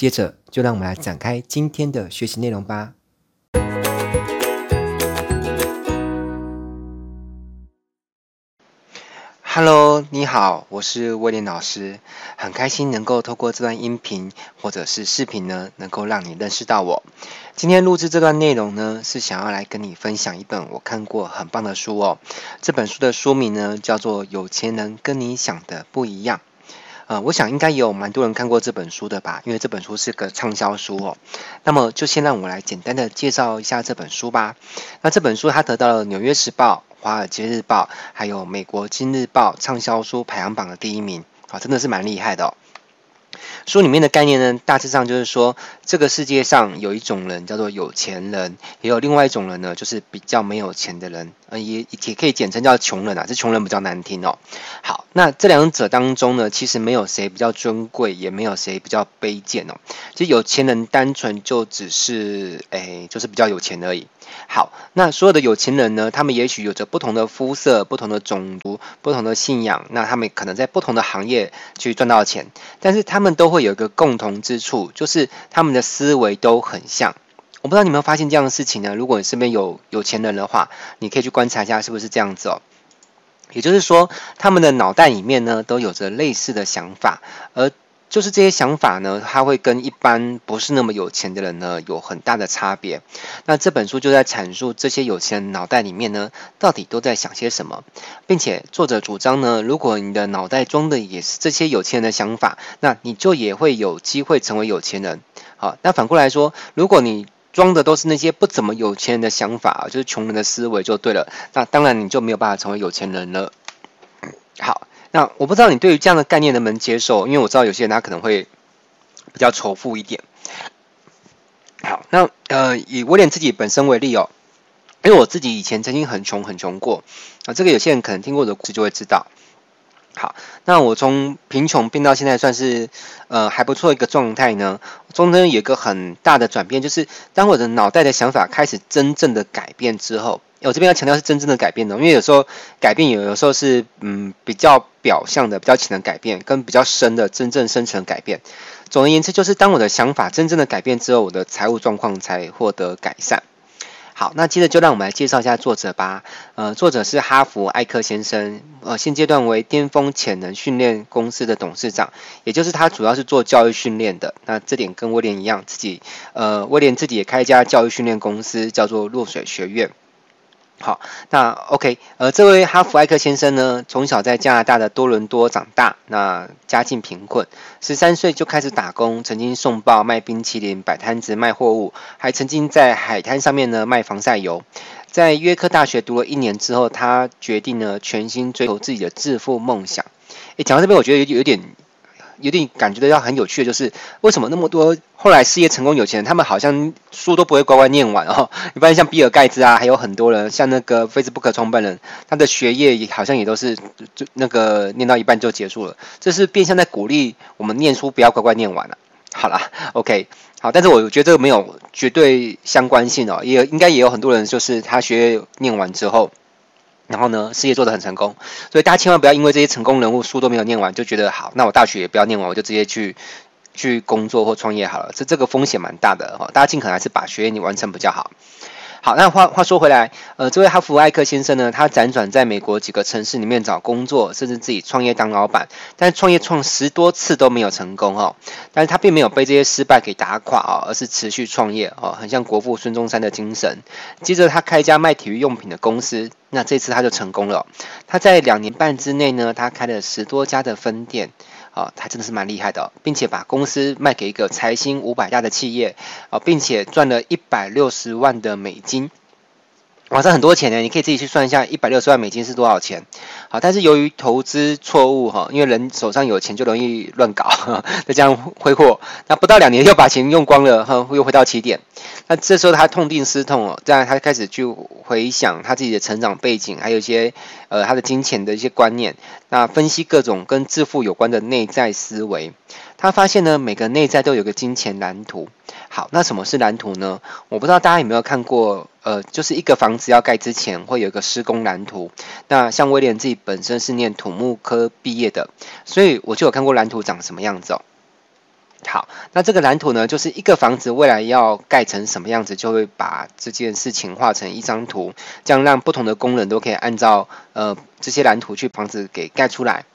接着，就让我们来展开今天的学习内容吧。Hello，你好，我是威廉老师，很开心能够透过这段音频或者是视频呢，能够让你认识到我。今天录制这段内容呢，是想要来跟你分享一本我看过很棒的书哦。这本书的书名呢，叫做《有钱人跟你想的不一样》。呃，我想应该也有蛮多人看过这本书的吧，因为这本书是个畅销书哦。那么就先让我来简单的介绍一下这本书吧。那这本书它得到了《纽约时报》、《华尔街日报》还有《美国今日报》畅销书排行榜的第一名啊，真的是蛮厉害的哦。书里面的概念呢，大致上就是说，这个世界上有一种人叫做有钱人，也有另外一种人呢，就是比较没有钱的人，呃，也也可以简称叫穷人啊，这穷人比较难听哦。好，那这两者当中呢，其实没有谁比较尊贵，也没有谁比较卑贱哦。其实有钱人单纯就只是，哎，就是比较有钱而已。好，那所有的有钱人呢，他们也许有着不同的肤色、不同的种族、不同的信仰，那他们可能在不同的行业去赚到钱，但是他们都会有一个共同之处，就是他们的思维都很像。我不知道你有没有发现这样的事情呢？如果你身边有有钱人的话，你可以去观察一下是不是这样子哦。也就是说，他们的脑袋里面呢，都有着类似的想法，而就是这些想法呢，它会跟一般不是那么有钱的人呢，有很大的差别。那这本书就在阐述这些有钱人脑袋里面呢，到底都在想些什么，并且作者主张呢，如果你的脑袋装的也是这些有钱人的想法，那你就也会有机会成为有钱人。好，那反过来说，如果你装的都是那些不怎么有钱人的想法，就是穷人的思维就对了，那当然你就没有办法成为有钱人了。好。那我不知道你对于这样的概念能不能接受，因为我知道有些人他可能会比较仇富一点。好，那呃以威廉自己本身为例哦，因为我自己以前曾经很穷很穷过啊，这个有些人可能听过的故事就会知道。好，那我从贫穷变到现在算是呃还不错一个状态呢，中间有一个很大的转变，就是当我的脑袋的想法开始真正的改变之后。我这边要强调是真正的改变呢，因为有时候改变有有时候是嗯比较表象的、比较浅的改变，跟比较深的、真正深层改变。总而言之，就是当我的想法真正的改变之后，我的财务状况才获得改善。好，那接着就让我们来介绍一下作者吧。呃，作者是哈佛艾克先生，呃，现阶段为巅峰潜能训练公司的董事长，也就是他主要是做教育训练的。那这点跟威廉一样，自己呃威廉自己也开一家教育训练公司，叫做落水学院。好，那 OK，呃，这位哈弗艾克先生呢，从小在加拿大的多伦多长大，那家境贫困，十三岁就开始打工，曾经送报、卖冰淇淋、摆摊子卖货物，还曾经在海滩上面呢卖防晒油。在约克大学读了一年之后，他决定呢全心追求自己的致富梦想。诶，讲到这边，我觉得有有点。有点感觉到要很有趣的就是，为什么那么多后来事业成功有钱人，他们好像书都不会乖乖念完哦？一般像比尔盖茨啊，还有很多人，像那个 Facebook 创办人，他的学业也好像也都是就那个念到一半就结束了。这是变相在鼓励我们念书不要乖乖念完了。好啦，OK，好，但是我觉得这个没有绝对相关性哦，也应该也有很多人就是他学业念完之后。然后呢，事业做得很成功，所以大家千万不要因为这些成功人物书都没有念完，就觉得好，那我大学也不要念完，我就直接去去工作或创业好了，这这个风险蛮大的哈，大家尽可能还是把学业你完成比较好。好，那话话说回来，呃，这位哈弗艾克先生呢，他辗转在美国几个城市里面找工作，甚至自己创业当老板，但创业创十多次都没有成功哦。但是他并没有被这些失败给打垮哦，而是持续创业哦，很像国父孙中山的精神。接着他开一家卖体育用品的公司，那这次他就成功了。他在两年半之内呢，他开了十多家的分店。啊，他真的是蛮厉害的，并且把公司卖给一个财星五百家的企业，啊，并且赚了一百六十万的美金。哇，这很多钱呢，你可以自己去算一下，一百六十万美金是多少钱？好，但是由于投资错误哈，因为人手上有钱就容易乱搞，就这样挥霍，那不到两年又把钱用光了哈，又回到起点。那这时候他痛定思痛哦，这样他开始去回想他自己的成长背景，还有一些呃他的金钱的一些观念，那分析各种跟致富有关的内在思维。他发现呢，每个内在都有个金钱蓝图。好，那什么是蓝图呢？我不知道大家有没有看过，呃，就是一个房子要盖之前会有一个施工蓝图。那像威廉自己本身是念土木科毕业的，所以我就有看过蓝图长什么样子哦。好，那这个蓝图呢，就是一个房子未来要盖成什么样子，就会把这件事情画成一张图，这样让不同的工人都可以按照呃这些蓝图去房子给盖出来。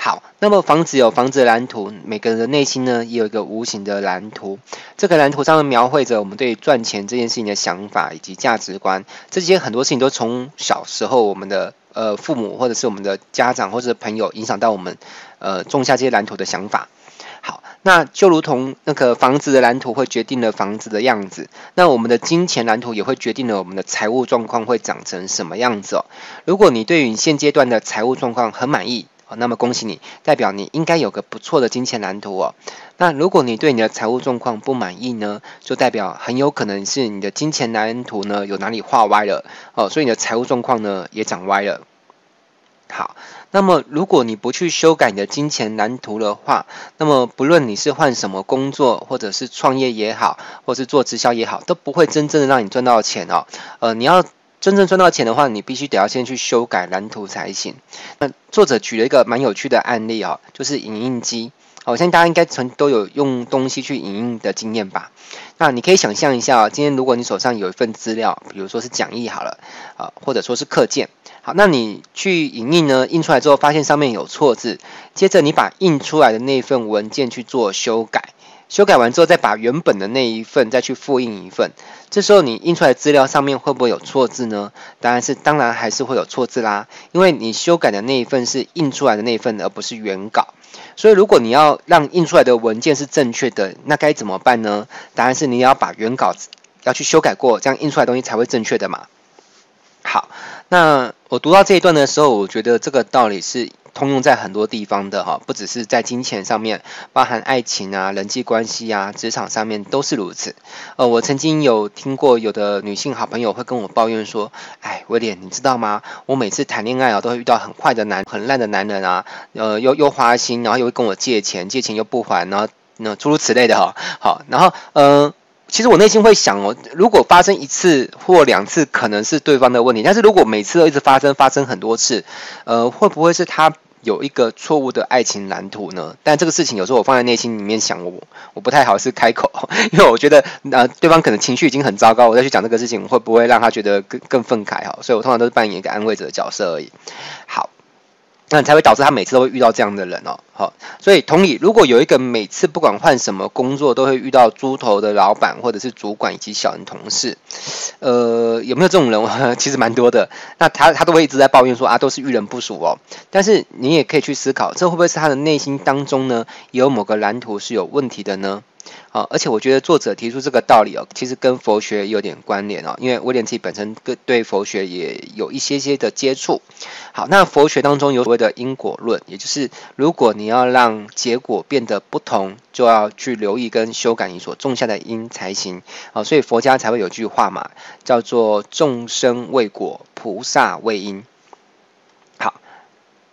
好，那么房子有房子的蓝图，每个人的内心呢也有一个无形的蓝图。这个蓝图上面描绘着我们对赚钱这件事情的想法以及价值观。这些很多事情都从小时候我们的呃父母或者是我们的家长或者朋友影响到我们呃种下这些蓝图的想法。好，那就如同那个房子的蓝图会决定了房子的样子，那我们的金钱蓝图也会决定了我们的财务状况会长成什么样子哦。如果你对于现阶段的财务状况很满意，那么恭喜你，代表你应该有个不错的金钱蓝图哦。那如果你对你的财务状况不满意呢，就代表很有可能是你的金钱蓝图呢有哪里画歪了哦，所以你的财务状况呢也长歪了。好，那么如果你不去修改你的金钱蓝图的话，那么不论你是换什么工作，或者是创业也好，或是做直销也好，都不会真正的让你赚到钱哦。呃，你要。真正赚到钱的话，你必须得要先去修改蓝图才行。那作者举了一个蛮有趣的案例啊，就是影印机。我相信大家应该曾都有用东西去影印的经验吧？那你可以想象一下啊，今天如果你手上有一份资料，比如说是讲义好了啊，或者说是课件，好，那你去影印呢，印出来之后发现上面有错字，接着你把印出来的那份文件去做修改。修改完之后，再把原本的那一份再去复印一份，这时候你印出来的资料上面会不会有错字呢？当然是，当然还是会有错字啦，因为你修改的那一份是印出来的那一份，而不是原稿。所以如果你要让印出来的文件是正确的，那该怎么办呢？答案是你要把原稿要去修改过，这样印出来的东西才会正确的嘛。好，那我读到这一段的时候，我觉得这个道理是。通用在很多地方的哈，不只是在金钱上面，包含爱情啊、人际关系啊、职场上面都是如此。呃，我曾经有听过有的女性好朋友会跟我抱怨说：“哎，威廉，你知道吗？我每次谈恋爱啊，都会遇到很坏的男、很烂的男人啊，呃，又又花心，然后又会跟我借钱，借钱又不还，然后那诸如此类的哈。好，然后呃。”其实我内心会想哦，如果发生一次或两次，可能是对方的问题；但是如果每次都一直发生，发生很多次，呃，会不会是他有一个错误的爱情蓝图呢？但这个事情有时候我放在内心里面想，我我不太好是开口，因为我觉得呃对方可能情绪已经很糟糕，我再去讲这个事情，会不会让他觉得更更愤慨哈？所以我通常都是扮演一个安慰者的角色而已。好。那才会导致他每次都会遇到这样的人哦，好，所以同理，如果有一个每次不管换什么工作都会遇到猪头的老板或者是主管以及小人同事，呃，有没有这种人？其实蛮多的。那他他都会一直在抱怨说啊，都是遇人不淑哦。但是你也可以去思考，这会不会是他的内心当中呢，有某个蓝图是有问题的呢？啊，而且我觉得作者提出这个道理哦，其实跟佛学有点关联哦，因为威廉自己本身跟对佛学也有一些些的接触。好，那佛学当中有所谓的因果论，也就是如果你要让结果变得不同，就要去留意跟修改你所种下的因才行。啊，所以佛家才会有句话嘛，叫做众生为果，菩萨为因。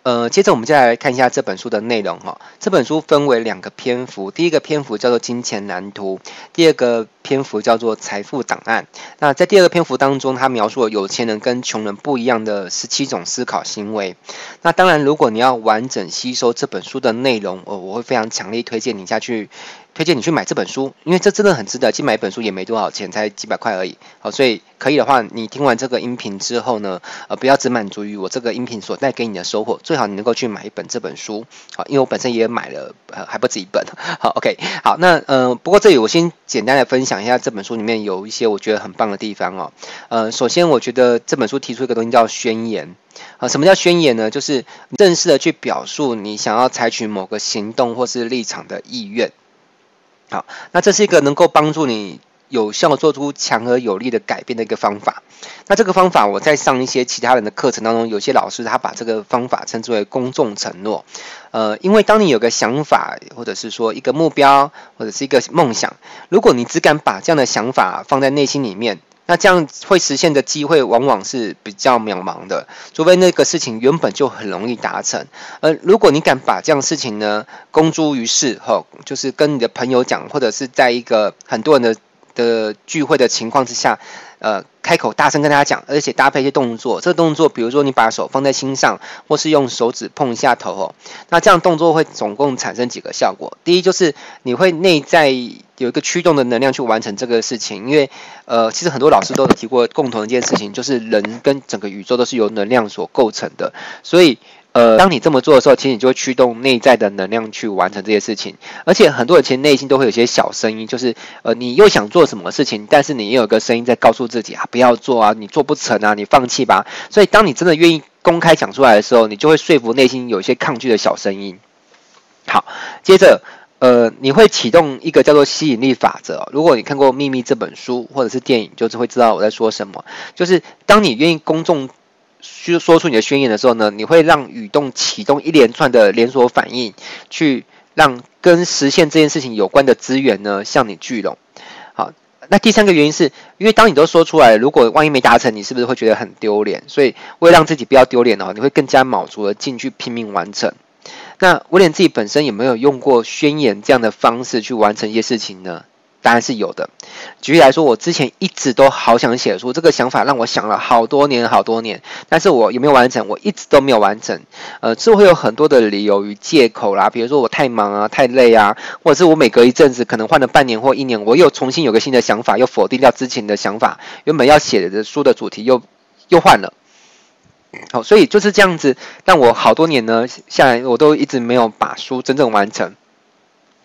呃，接着我们再来看一下这本书的内容哈。这本书分为两个篇幅，第一个篇幅叫做金钱蓝图，第二个篇幅叫做财富档案。那在第二个篇幅当中，他描述了有钱人跟穷人不一样的十七种思考行为。那当然，如果你要完整吸收这本书的内容，我我会非常强烈推荐你下去。推荐你去买这本书，因为这真的很值得。去买一本书也没多少钱，才几百块而已。好，所以可以的话，你听完这个音频之后呢，呃，不要只满足于我这个音频所带给你的收获，最好你能够去买一本这本书。好，因为我本身也买了，呃，还不止一本。好，OK，好，那呃，不过这里我先简单的分享一下这本书里面有一些我觉得很棒的地方哦。呃，首先我觉得这本书提出一个东西叫宣言。啊，什么叫宣言呢？就是正式的去表述你想要采取某个行动或是立场的意愿。好，那这是一个能够帮助你有效做出强而有力的改变的一个方法。那这个方法，我在上一些其他人的课程当中，有些老师他把这个方法称之为公众承诺。呃，因为当你有个想法，或者是说一个目标，或者是一个梦想，如果你只敢把这样的想法放在内心里面，那这样会实现的机会往往是比较渺茫的，除非那个事情原本就很容易达成。而如果你敢把这样事情呢公诸于世，吼，就是跟你的朋友讲，或者是在一个很多人的的聚会的情况之下，呃，开口大声跟大家讲，而且搭配一些动作。这个动作，比如说你把手放在心上，或是用手指碰一下头哦。那这样动作会总共产生几个效果？第一就是你会内在有一个驱动的能量去完成这个事情，因为呃，其实很多老师都有提过共同一件事情，就是人跟整个宇宙都是由能量所构成的，所以。呃，当你这么做的时候，其实你就会驱动内在的能量去完成这些事情。而且很多人其实内心都会有些小声音，就是呃，你又想做什么事情，但是你又有个声音在告诉自己啊，不要做啊，你做不成啊，你放弃吧。所以当你真的愿意公开讲出来的时候，你就会说服内心有一些抗拒的小声音。好，接着呃，你会启动一个叫做吸引力法则。如果你看过《秘密》这本书或者是电影，就是会知道我在说什么。就是当你愿意公众。去说出你的宣言的时候呢，你会让宇动启动一连串的连锁反应，去让跟实现这件事情有关的资源呢向你聚拢。好，那第三个原因是因为当你都说出来，如果万一没达成，你是不是会觉得很丢脸？所以为了让自己不要丢脸的话，你会更加卯足了劲去拼命完成。那威廉自己本身有没有用过宣言这样的方式去完成一些事情呢？当然是有的。举例来说，我之前一直都好想写书，这个想法让我想了好多年，好多年。但是我有没有完成？我一直都没有完成。呃，是会有很多的理由与借口啦，比如说我太忙啊，太累啊，或者是我每隔一阵子，可能换了半年或一年，我又重新有个新的想法，又否定掉之前的想法，原本要写的书的主题又又换了。好，所以就是这样子，但我好多年呢下来，我都一直没有把书真正完成。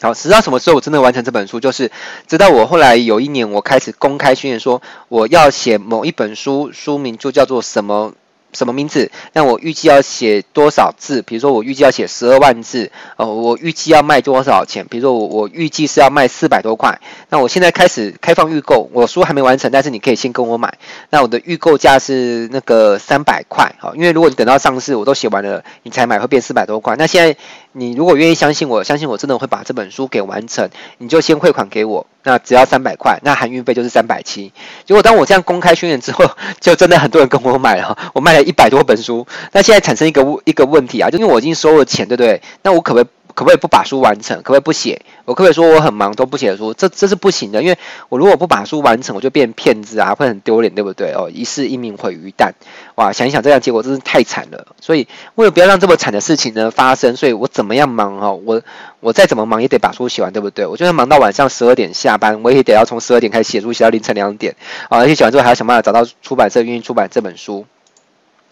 好，直到什么时候我真的完成这本书，就是直到我后来有一年，我开始公开宣言说我要写某一本书，书名就叫做什么。什么名字？那我预计要写多少字？比如说我预计要写十二万字，呃，我预计要卖多少钱？比如说我我预计是要卖四百多块。那我现在开始开放预购，我书还没完成，但是你可以先跟我买。那我的预购价是那个三百块，好，因为如果你等到上市我都写完了，你才买会变四百多块。那现在你如果愿意相信我，相信我真的会把这本书给完成，你就先汇款给我。那只要三百块，那含运费就是三百七。结果当我这样公开宣言之后，就真的很多人跟我买了，我卖了一百多本书。那现在产生一个一个问题啊，就因为我已经收了钱，对不对？那我可不可以？可不可以不把书完成？可不可以不写？我可不可以说我很忙都不写书？这这是不行的，因为我如果不把书完成，我就变骗子啊，会很丢脸，对不对？哦，一世英名毁于一旦，哇！想一想这样结果真是太惨了。所以为了不要让这么惨的事情呢发生，所以我怎么样忙哈？我我再怎么忙也得把书写完，对不对？我就算忙到晚上十二点下班，我也得要从十二点开始写书，写到凌晨两点啊！而且写完之后还要想办法找到出版社愿意出版这本书。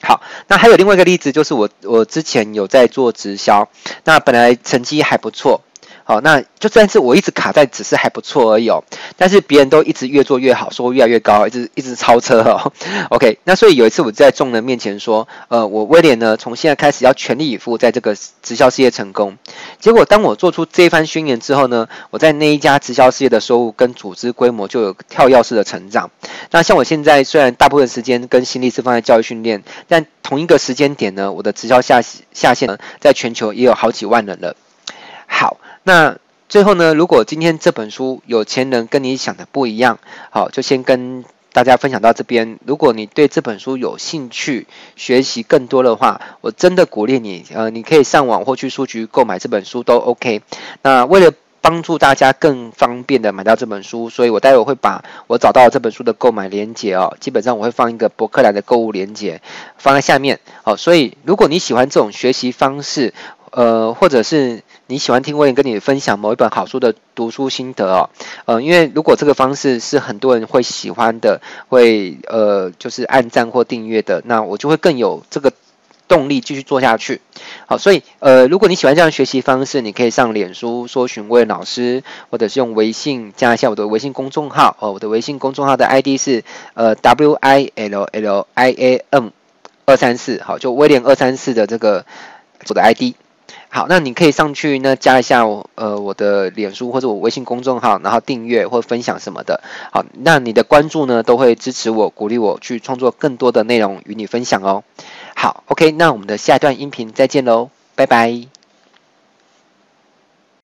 好，那还有另外一个例子，就是我我之前有在做直销，那本来成绩还不错。好，那就算是我一直卡在只是还不错而已哦，但是别人都一直越做越好，收入越来越高，一直一直超车哦。OK，那所以有一次我在众人面前说，呃，我威廉呢，从现在开始要全力以赴在这个直销事业成功。结果当我做出这一番宣言之后呢，我在那一家直销事业的收入跟组织规模就有跳跃式的成长。那像我现在虽然大部分时间跟心力是放在教育训练，但同一个时间点呢，我的直销下下线呢，在全球也有好几万人了。好。那最后呢，如果今天这本书有钱人跟你想的不一样，好，就先跟大家分享到这边。如果你对这本书有兴趣，学习更多的话，我真的鼓励你，呃，你可以上网或去书局购买这本书都 OK。那为了帮助大家更方便的买到这本书，所以我待会会把我找到这本书的购买链接哦，基本上我会放一个博客来的购物链接放在下面。好，所以如果你喜欢这种学习方式，呃，或者是你喜欢听威廉跟你分享某一本好书的读书心得哦，呃，因为如果这个方式是很多人会喜欢的，会呃就是按赞或订阅的，那我就会更有这个动力继续做下去。好，所以呃，如果你喜欢这样的学习方式，你可以上脸书搜寻威廉老师，或者是用微信加一下我的微信公众号哦，我的微信公众号的 ID 是呃 W I L L I A M 二三四，好，就威廉二三四的这个我的 ID。好，那你可以上去呢加一下我呃我的脸书或者我微信公众号，然后订阅或分享什么的。好，那你的关注呢都会支持我，鼓励我去创作更多的内容与你分享哦。好，OK，那我们的下一段音频再见喽，拜拜。